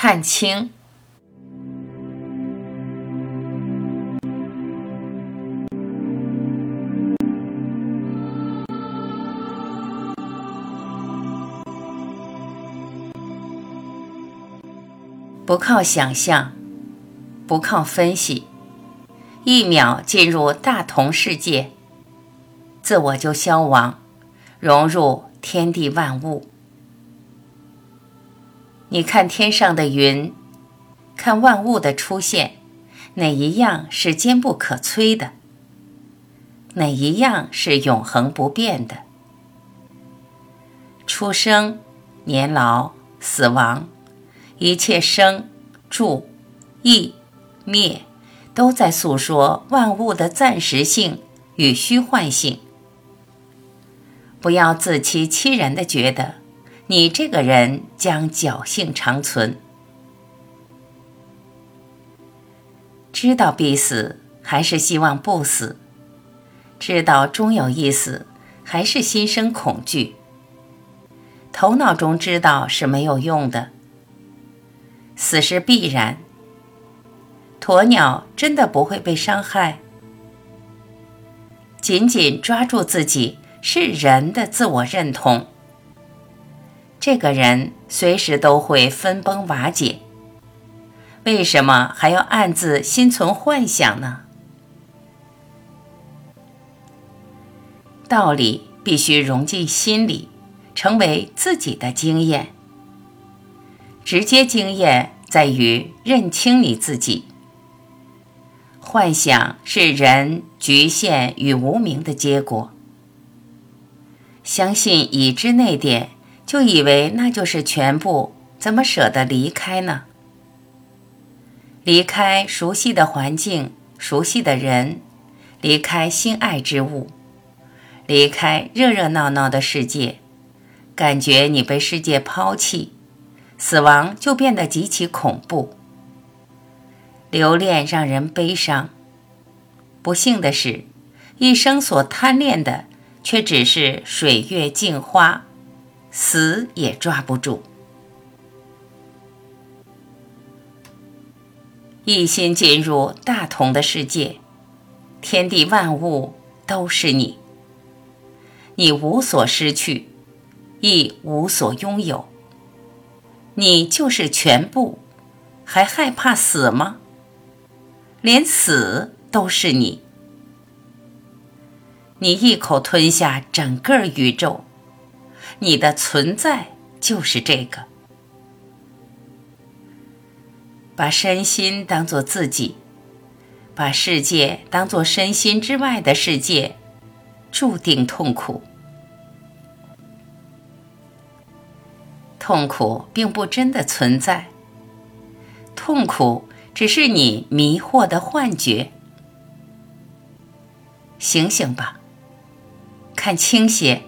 看清。不靠想象，不靠分析，一秒进入大同世界，自我就消亡，融入天地万物。你看天上的云，看万物的出现，哪一样是坚不可摧的？哪一样是永恒不变的？出生、年老、死亡。一切生、住、异、灭，都在诉说万物的暂时性与虚幻性。不要自欺欺人的觉得，你这个人将侥幸长存。知道必死，还是希望不死；知道终有一死，还是心生恐惧。头脑中知道是没有用的。死是必然。鸵鸟真的不会被伤害。紧紧抓住自己是人的自我认同。这个人随时都会分崩瓦解。为什么还要暗自心存幻想呢？道理必须融进心里，成为自己的经验。直接经验在于认清你自己。幻想是人局限与无明的结果。相信已知那点，就以为那就是全部，怎么舍得离开呢？离开熟悉的环境、熟悉的人，离开心爱之物，离开热热闹闹的世界，感觉你被世界抛弃。死亡就变得极其恐怖，留恋让人悲伤。不幸的是，一生所贪恋的却只是水月镜花，死也抓不住。一心进入大同的世界，天地万物都是你，你无所失去，亦无所拥有。你就是全部，还害怕死吗？连死都是你，你一口吞下整个宇宙，你的存在就是这个。把身心当做自己，把世界当做身心之外的世界，注定痛苦。痛苦并不真的存在，痛苦只是你迷惑的幻觉。醒醒吧，看清些，